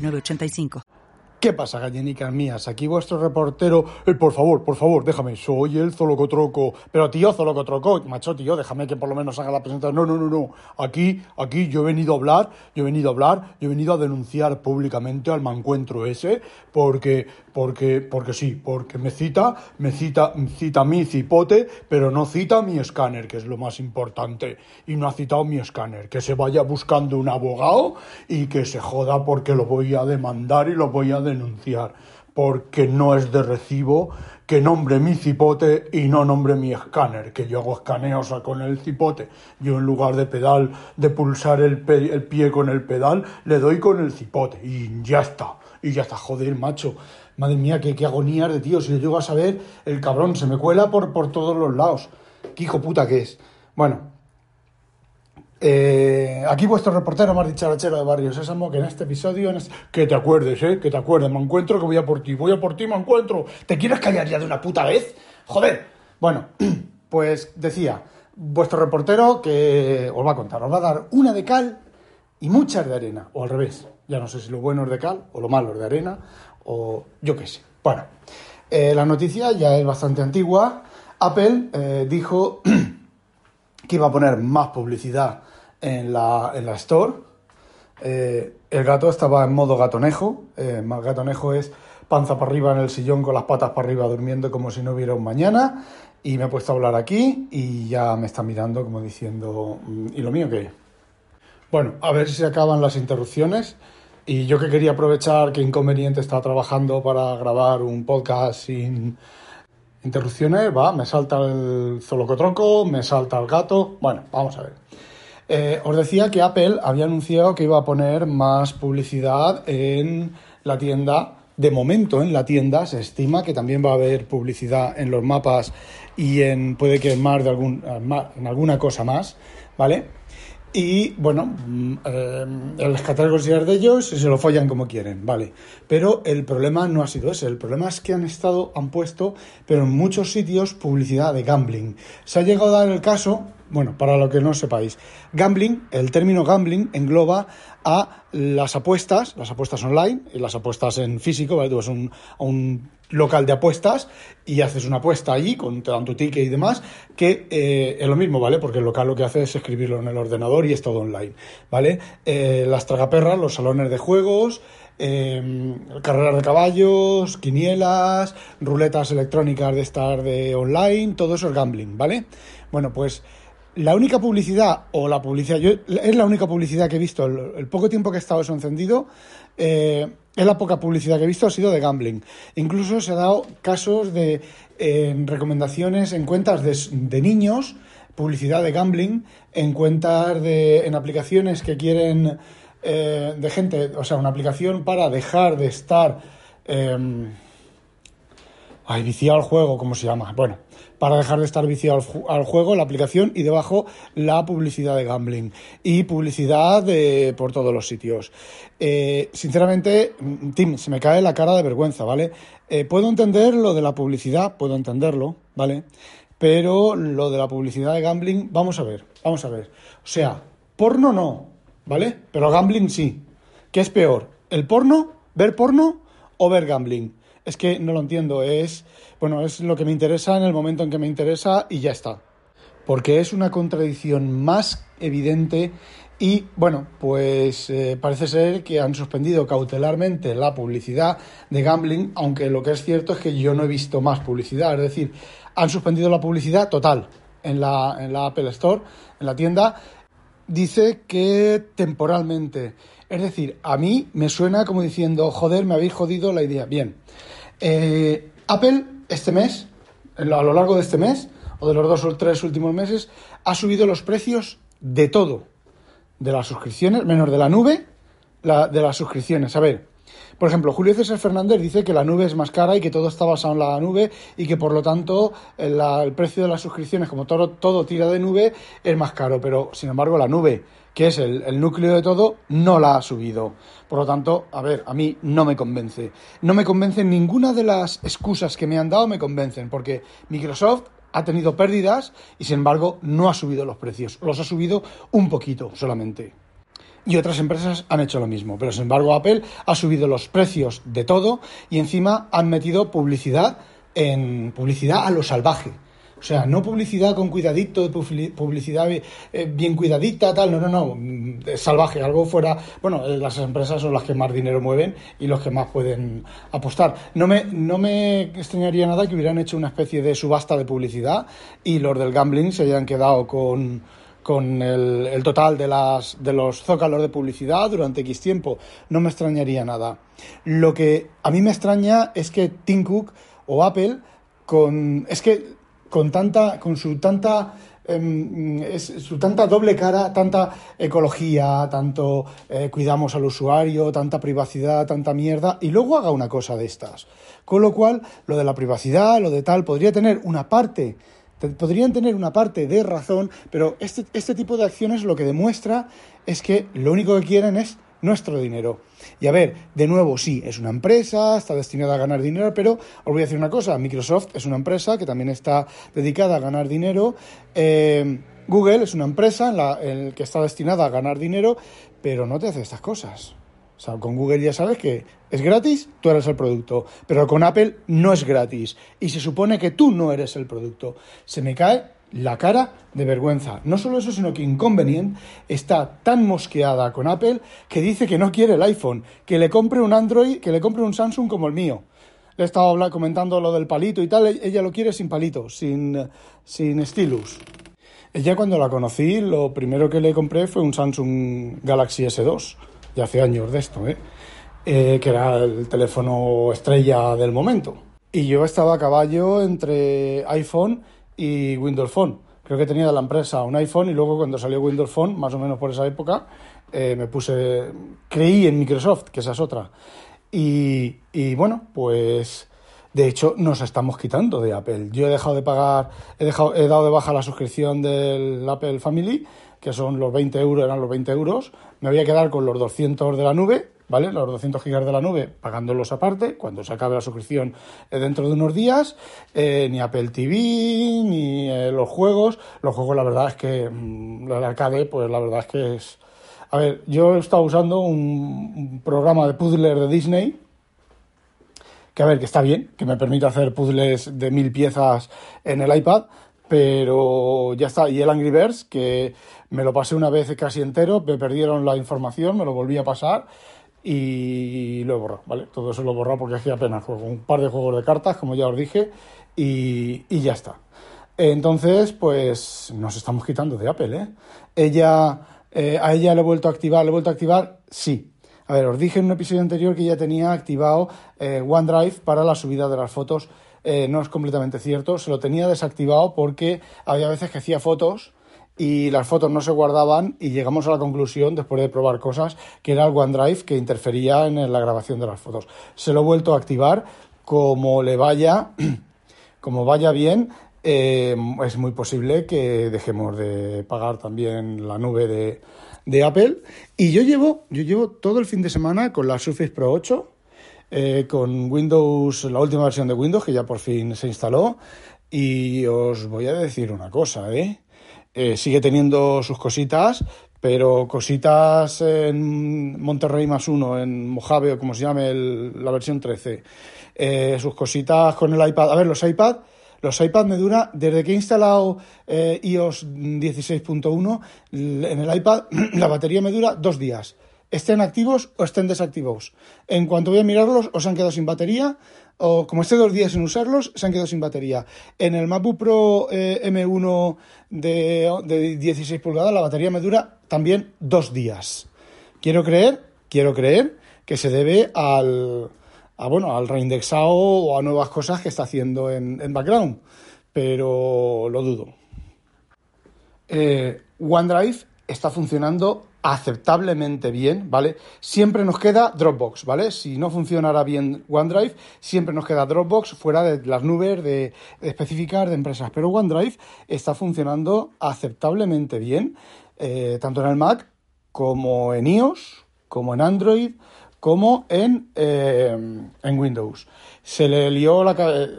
985. ¿Qué pasa, gallinicas mías? Aquí vuestro reportero. Eh, por favor, por favor, déjame. Soy el Zolocotroco. Pero tío, Zolocotroco, macho, tío, déjame que por lo menos haga la presentación. No, no, no, no. Aquí, aquí yo he venido a hablar, yo he venido a hablar, yo he venido a denunciar públicamente al mancuentro ese, porque, porque, porque sí, porque me cita, me cita, cita mi cipote, pero no cita mi escáner, que es lo más importante. Y no ha citado mi escáner. Que se vaya buscando un abogado y que se joda porque lo voy a demandar y lo voy a denunciar porque no es de recibo que nombre mi cipote y no nombre mi escáner, que yo hago escaneos con el cipote. Yo en lugar de pedal, de pulsar el, el, pie con el pedal, le doy con el cipote y ya está. Y ya está, joder, macho. Madre mía, qué, qué agonía de tío. Si yo llego a saber, el cabrón se me cuela por, por todos los lados. Qué hijo puta que es. Bueno, eh, aquí vuestro reportero dicharachero de Barrio Sésamo, que en este episodio, que te acuerdes, ¿eh? Que te acuerdes, me encuentro que voy a por ti, voy a por ti, me encuentro. ¿Te quieres callar ya de una puta vez? Joder. Bueno, pues decía, vuestro reportero que os va a contar, os va a dar una de cal y muchas de arena, o al revés. Ya no sé si lo bueno es de cal o lo malo es de arena, o yo qué sé. Bueno, eh, la noticia ya es bastante antigua. Apple eh, dijo que iba a poner más publicidad en la, en la store. Eh, el gato estaba en modo gatonejo. Eh, gatonejo es panza para arriba en el sillón con las patas para arriba durmiendo como si no hubiera un mañana. Y me he puesto a hablar aquí y ya me está mirando como diciendo, mm, ¿y lo mío qué? Bueno, a ver si se acaban las interrupciones. Y yo que quería aprovechar que Inconveniente está trabajando para grabar un podcast sin interrupciones, va, me salta el zolocotronco, me salta el gato. Bueno, vamos a ver. Eh, os decía que Apple había anunciado que iba a poner más publicidad en la tienda. De momento en la tienda se estima que también va a haber publicidad en los mapas y en puede que en más de algún en alguna cosa más, ¿vale? Y bueno, mm, eh, las categorías de ellos se lo follan como quieren, vale. Pero el problema no ha sido ese. El problema es que han estado, han puesto, pero en muchos sitios, publicidad de gambling. Se ha llegado a dar el caso, bueno, para lo que no sepáis, gambling, el término gambling engloba a las apuestas, las apuestas online y las apuestas en físico, ¿vale? Tú vas un, a un local de apuestas y haces una apuesta allí, con, tu ticket y demás, que eh, es lo mismo, ¿vale? Porque el local lo que hace es escribirlo en el ordenador y es todo online, ¿vale? Eh, las tragaperras, los salones de juegos, eh, carreras de caballos, quinielas, ruletas electrónicas de estar de online, todo eso es gambling, ¿vale? Bueno, pues la única publicidad, o la publicidad, yo, es la única publicidad que he visto, el, poco tiempo que he estado eso encendido, eh, es la poca publicidad que he visto, ha sido de gambling. Incluso se ha dado casos de recomendaciones en cuentas de, niños, publicidad de gambling, en cuentas de, en aplicaciones que quieren, eh, de gente, o sea, una aplicación para dejar de estar, eh, ay, viciado al juego, ¿cómo se llama? Bueno, para dejar de estar viciado al, juego, la aplicación y debajo la publicidad de gambling y publicidad de, por todos los sitios. Eh, sinceramente, mm, Tim, se me cae la cara de vergüenza, ¿vale? Eh, puedo entender lo de la publicidad, puedo entenderlo, ¿vale? Pero lo de la publicidad de gambling, vamos a ver, vamos a ver. O sea, porno no, ¿vale? Pero gambling sí. ¿Qué es peor? ¿El porno? ¿Ver porno o ver gambling? Es que no lo entiendo, es bueno, es lo que me interesa en el momento en que me interesa y ya está. Porque es una contradicción más evidente y bueno, pues eh, parece ser que han suspendido cautelarmente la publicidad de gambling, aunque lo que es cierto es que yo no he visto más publicidad. Es decir, han suspendido la publicidad total en la, en la Apple Store, en la tienda. Dice que temporalmente. Es decir, a mí me suena como diciendo, joder, me habéis jodido la idea. Bien, eh, Apple este mes, a lo largo de este mes, o de los dos o tres últimos meses, ha subido los precios de todo. De las suscripciones, menos de la nube, la, de las suscripciones. A ver, Por ejemplo, Julio César Fernández dice que la nube es más cara y que todo está basado en la nube y que por lo tanto el, precio de las suscripciones, como todo, todo tira de nube, es más caro. Pero sin embargo, la nube, que es el, el, núcleo de todo, no la ha subido. Por lo tanto, a ver, a mí no me convence. No me convencen ninguna de las excusas que me han dado, me convencen, porque Microsoft ha tenido pérdidas y sin embargo no ha subido los precios. Los ha subido un poquito solamente y otras empresas han hecho lo mismo. Pero sin embargo Apple ha subido los precios de todo y encima han metido publicidad en publicidad a lo salvaje. O sea, no publicidad con cuidadito, publicidad bien cuidadita, tal, no, no, no, es salvaje, algo fuera. Bueno, las empresas son las que más dinero mueven y los que más pueden apostar. No me, no me extrañaría nada que hubieran hecho una especie de subasta de publicidad y los del gambling se hayan quedado con, con el, el, total de, las, de los zócalos de publicidad durante X tiempo. No me extrañaría nada. Lo que a mí me extraña es que Tim Cook o Apple, con, es que con, tanta, con su tanta es, su tanta doble cara, tanta ecología, tanto eh, cuidamos al usuario, tanta privacidad, tanta mierda, y luego haga una cosa de estas. Con lo cual, lo de la privacidad, lo de tal, podría tener una parte podrían tener una parte de razón, pero este, este tipo de acciones lo que demuestra es que lo único que quieren es nuestro dinero. Y a ver, de nuevo, sí, es una empresa, está destinada a ganar dinero, pero os voy a decir una cosa, Microsoft es una empresa que también está dedicada a ganar dinero. Eh, Google es una empresa en la en que está destinada a ganar dinero, pero no te hace estas cosas. O sea, con Google ya sabes que es gratis, tú eres el producto, pero con Apple no es gratis y se supone que tú no eres el producto. Se me cae la cara de vergüenza. No solo eso, sino que Inconvenient está tan mosqueada con Apple que dice que no quiere el iPhone, que le compre un Android, que le compre un Samsung como el mío. Le he estado comentando lo del palito y tal, ella lo quiere sin palito, sin, sin stylus. Ella cuando la conocí, lo primero que le compré fue un Samsung Galaxy S2 ya hace años de esto, ¿eh? ¿eh? que era el teléfono estrella del momento. Y yo estaba a caballo entre iPhone y Windows Phone. Creo que tenía de la empresa un iPhone y luego cuando salió Windows Phone, más o menos por esa época, eh, me puse, creí en Microsoft, que esa es otra. Y, y bueno, pues de hecho nos estamos quitando de Apple. Yo he dejado de pagar, he, dejado, he dado de baja la suscripción del Apple Family que son los 20 euros, eran los 20 euros, me voy a quedar con los 200 de la nube, ¿vale? Los 200 gigas de la nube, pagándolos aparte, cuando se acabe la suscripción eh, dentro de unos días, eh, ni Apple TV, ni eh, los juegos. Los juegos, la verdad es que, mm, lo de arcade, pues la verdad es que es... A ver, yo he estado usando un, un programa de puzzler de Disney, que a ver, que está bien, que me permite hacer puzzles de mil piezas en el iPad, pero ya está. Y el Angry Birds, que me lo pasé una vez casi entero, me perdieron la información, me lo volví a pasar y lo he borrado, ¿vale? Todo eso lo he borrado porque que apenas juego un par de juegos de cartas, como ya os dije, y, y ya está. Entonces, pues nos estamos quitando de Apple, ¿eh? Ella, eh, a ella le he vuelto a activar, le he vuelto a activar, sí. A ver, os dije en un episodio anterior que ya tenía activado eh, OneDrive para la subida de las fotos eh, no es completamente cierto. Se lo tenía desactivado porque había veces que hacía fotos y las fotos no se guardaban y llegamos a la conclusión, después de probar cosas, que era el OneDrive que interfería en la grabación de las fotos. Se lo he vuelto a activar como le vaya, como vaya bien. Eh, es muy posible que dejemos de pagar también la nube de, Apple. Y yo llevo, yo llevo todo el fin de semana con la Surface Pro 8 eh, con Windows, la última versión de Windows, que ya por fin se instaló. Y os voy a decir una cosa, ¿eh? Eh sigue teniendo sus cositas, pero cositas en Monterrey más uno, en Mojave o como se llame la versión 13. Eh, sus cositas con el iPad. A ver, los iPad, los iPad me dura, desde que he instalado iOS 16.1, en el iPad la batería me dura dos días estén activos o estén desactivados. En cuanto voy a mirarlos, o se han quedado sin batería, o como esté dos días sin usarlos, se han quedado sin batería. En el MacBook Pro eh, M1 de, de 16 pulgadas, la batería me dura también dos días. Quiero creer, quiero creer que se debe al, a, bueno, al reindexado o a nuevas cosas que está haciendo en, en background, pero lo dudo. Eh, OneDrive está funcionando aceptablemente bien, ¿vale? Siempre nos queda Dropbox, ¿vale? Si no funcionara bien OneDrive, siempre nos queda Dropbox fuera de las nubes de, específicas de empresas. Pero OneDrive está funcionando aceptablemente bien, eh, tanto en el Mac como en iOS, como en Android, como en, eh, en Windows. Se le lió la,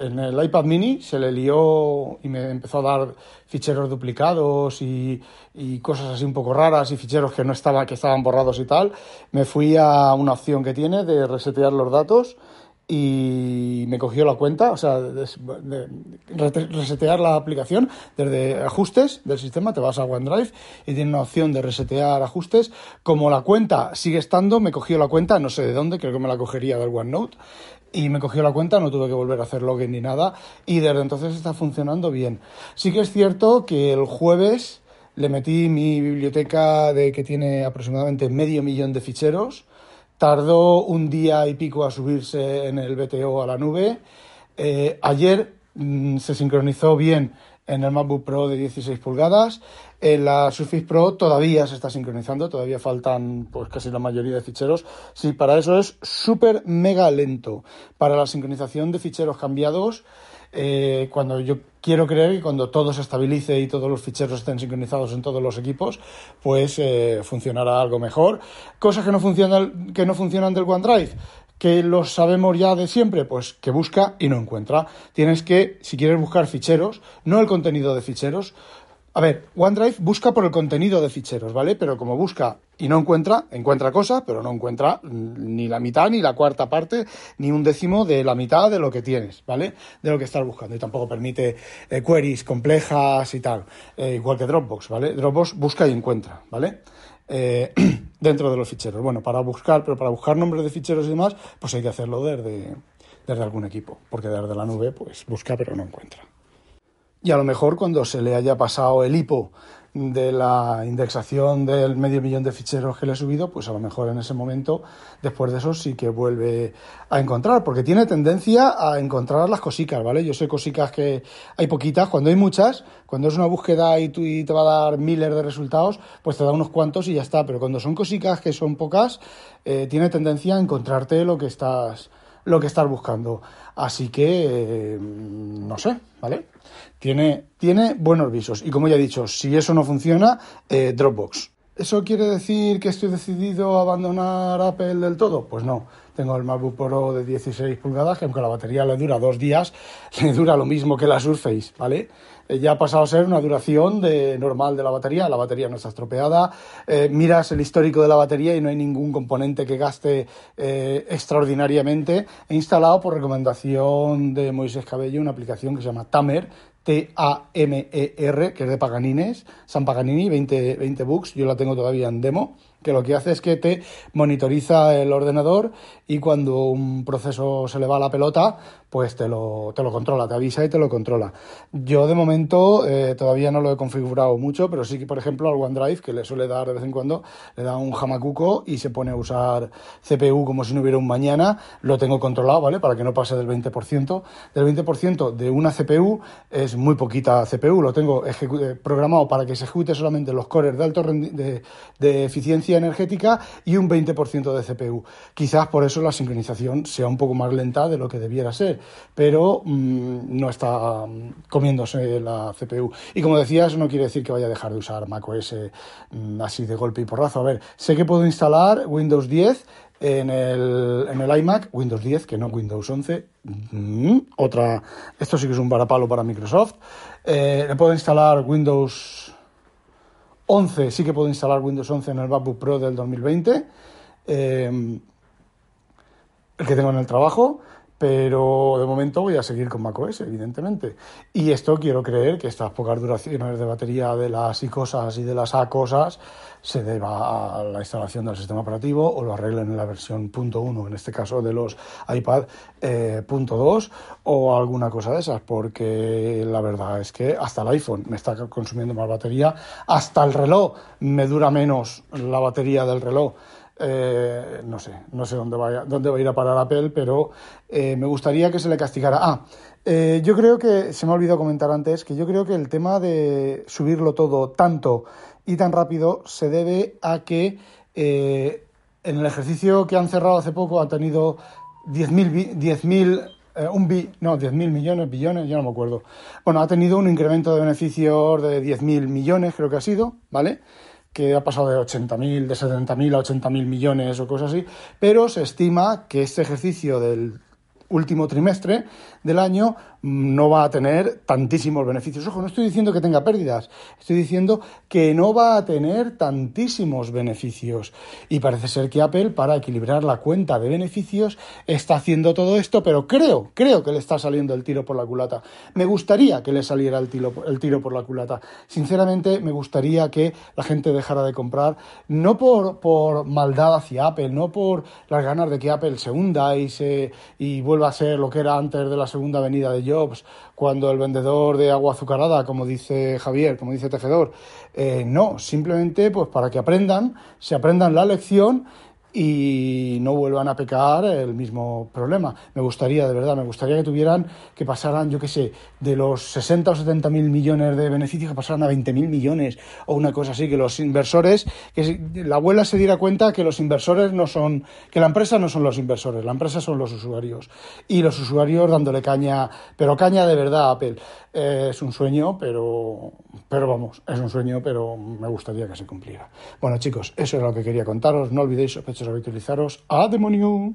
en el iPad mini, se le lió y me empezó a dar ficheros duplicados y, cosas así un poco raras y ficheros que no estaba, que estaban borrados y tal. Me fui a una opción que tiene de resetear los datos y me cogió la cuenta, o sea, de, resetear la aplicación desde ajustes del sistema, te vas a OneDrive y tiene una opción de resetear ajustes. Como la cuenta sigue estando, me cogió la cuenta, no sé de dónde, creo que me la cogería del OneNote, y me cogió la cuenta, no tuve que volver a hacer login ni nada, y desde entonces está funcionando bien. Sí que es cierto que el jueves le metí mi biblioteca de que tiene aproximadamente medio millón de ficheros Tardó un día y pico a subirse en el BTO a la nube. Eh, ayer mm, se sincronizó bien en el MacBook Pro de 16 pulgadas. En la Surface Pro todavía se está sincronizando, todavía faltan pues casi la mayoría de ficheros. Sí, para eso es súper mega lento. Para la sincronización de ficheros cambiados eh, cuando yo quiero creer que cuando todo se estabilice y todos los ficheros estén sincronizados en todos los equipos, pues eh, funcionará algo mejor. Cosas que no funcionan, que no funcionan del OneDrive, que lo sabemos ya de siempre, pues que busca y no encuentra. Tienes que, si quieres buscar ficheros, no el contenido de ficheros, a ver, OneDrive busca por el contenido de ficheros, ¿vale? Pero como busca y no encuentra, encuentra cosas, pero no encuentra ni la mitad, ni la cuarta parte, ni un décimo de la mitad de lo que tienes, ¿vale? De lo que estás buscando. Y tampoco permite eh, queries complejas y tal, eh, igual que Dropbox, ¿vale? Dropbox busca y encuentra, ¿vale? Eh, dentro de los ficheros. Bueno, para buscar, pero para buscar nombres de ficheros y demás, pues hay que hacerlo desde, desde algún equipo, porque desde la nube, pues busca pero no encuentra. Y a lo mejor cuando se le haya pasado el hipo de la indexación del medio millón de ficheros que le he subido, pues a lo mejor en ese momento, después de eso, sí que vuelve a encontrar, porque tiene tendencia a encontrar las cositas, ¿vale? Yo sé cositas que hay poquitas, cuando hay muchas, cuando es una búsqueda y, tú, y te va a dar miles de resultados, pues te da unos cuantos y ya está, pero cuando son cositas que son pocas, eh, tiene tendencia a encontrarte lo que estás lo que estás buscando. Así que, eh, no sé, ¿vale? Tiene, tiene buenos visos. Y como ya he dicho, si eso no funciona, eh, Dropbox. ¿Eso quiere decir que estoy decidido a abandonar Apple del todo? Pues no. Tengo el MacBook Pro de 16 pulgadas, que aunque la batería le dura dos días, le dura lo mismo que la Surface, ¿vale? Eh, ya ha pasado a ser una duración de, normal de la batería, la batería no está estropeada, eh, miras el histórico de la batería y no hay ningún componente que gaste eh, extraordinariamente. He instalado por recomendación de Moisés Cabello una aplicación que se llama Tamer, T-A-M-E-R, que es de Paganines, San Paganini, 20, 20 bucks, yo la tengo todavía en demo que lo que hace es que te monitoriza el ordenador y cuando un proceso se le va a la pelota, pues te lo, te lo controla, te avisa y te lo controla. Yo de momento eh, todavía no lo he configurado mucho, pero sí que, por ejemplo, al OneDrive, que le suele dar de vez en cuando, le da un jamacuco y se pone a usar CPU como si no hubiera un mañana, lo tengo controlado, ¿vale? Para que no pase del 20%. Del 20% de una CPU es muy poquita CPU, lo tengo eh, programado para que se ejecute solamente los cores de alto de, de eficiencia energética y un 20% de CPU. Quizás por eso la sincronización sea un poco más lenta de lo que debiera ser, pero mm, no está mm, comiéndose la CPU. Y como decía, eso no quiere decir que vaya a dejar de usar macOS mm, así de golpe y porrazo. A ver, sé que puedo instalar Windows 10 en el, en el iMac, Windows 10, que no Windows 11. otra, esto sí que es un varapalo para Microsoft. Eh, le puedo instalar Windows 11 sí que puedo instalar Windows 11 en el MacBook Pro del 2020, eh, el que tengo en el trabajo, pero de momento voy a seguir con macOS, evidentemente. Y esto quiero creer que estas pocas duraciones de batería de las y cosas y de las A cosas se deba a la instalación del sistema operativo o lo arreglen en la versión .1, en este caso de los iPad eh, .2 o alguna cosa de esas, porque la verdad es que hasta el iPhone me está consumiendo más batería, hasta el reloj me dura menos la batería del reloj Eh, no sé, no sé dónde, vaya, dónde va a ir a parar Apple, pero eh, me gustaría que se le castigara. Ah, eh, yo creo que, se me ha olvidado comentar antes, que yo creo que el tema de subirlo todo tanto y tan rápido se debe a que en el ejercicio que han cerrado hace poco han tenido 10.000 10.000 un bi, no, 10.000 millones, billones, ya no me acuerdo. Bueno, ha tenido un incremento de beneficios de 10.000 millones, creo que ha sido, ¿vale? Que ha pasado de 80.000, de 70.000 a 80.000 millones o cosas así, pero se estima que este ejercicio del último trimestre del año no va a tener tantísimos beneficios. Ojo, no estoy diciendo que tenga pérdidas, estoy diciendo que no va a tener tantísimos beneficios. Y parece ser que Apple, para equilibrar la cuenta de beneficios, está haciendo todo esto, pero creo, creo que le está saliendo el tiro por la culata. Me gustaría que le saliera el tiro, el tiro por la culata. Sinceramente, me gustaría que la gente dejara de comprar, no por, por maldad hacia Apple, no por las ganas de que Apple se hunda y, se, y vuelva a ser lo que era antes de la segunda venida de Jobs, cuando el vendedor de agua azucarada, como dice Javier, como dice Tejedor, eh, no, simplemente pues para que aprendan, se aprendan la lección y no vuelvan a pecar el mismo problema. Me gustaría, de verdad, me gustaría que tuvieran, que pasaran, yo qué sé, de los 60 o 70 mil millones de beneficios, que pasaran a 20 mil millones o una cosa así, que los inversores, que la abuela se diera cuenta que los inversores no son, que la empresa no son los inversores, la empresa son los usuarios. Y los usuarios dándole caña, pero caña de verdad a Apple. Eh, es un sueño, pero, pero vamos, es un sueño, pero me gustaría que se cumpliera. Bueno, chicos, eso es lo que quería contaros. No olvidéis, sospechosos, habitualizaros. ¡A demonio!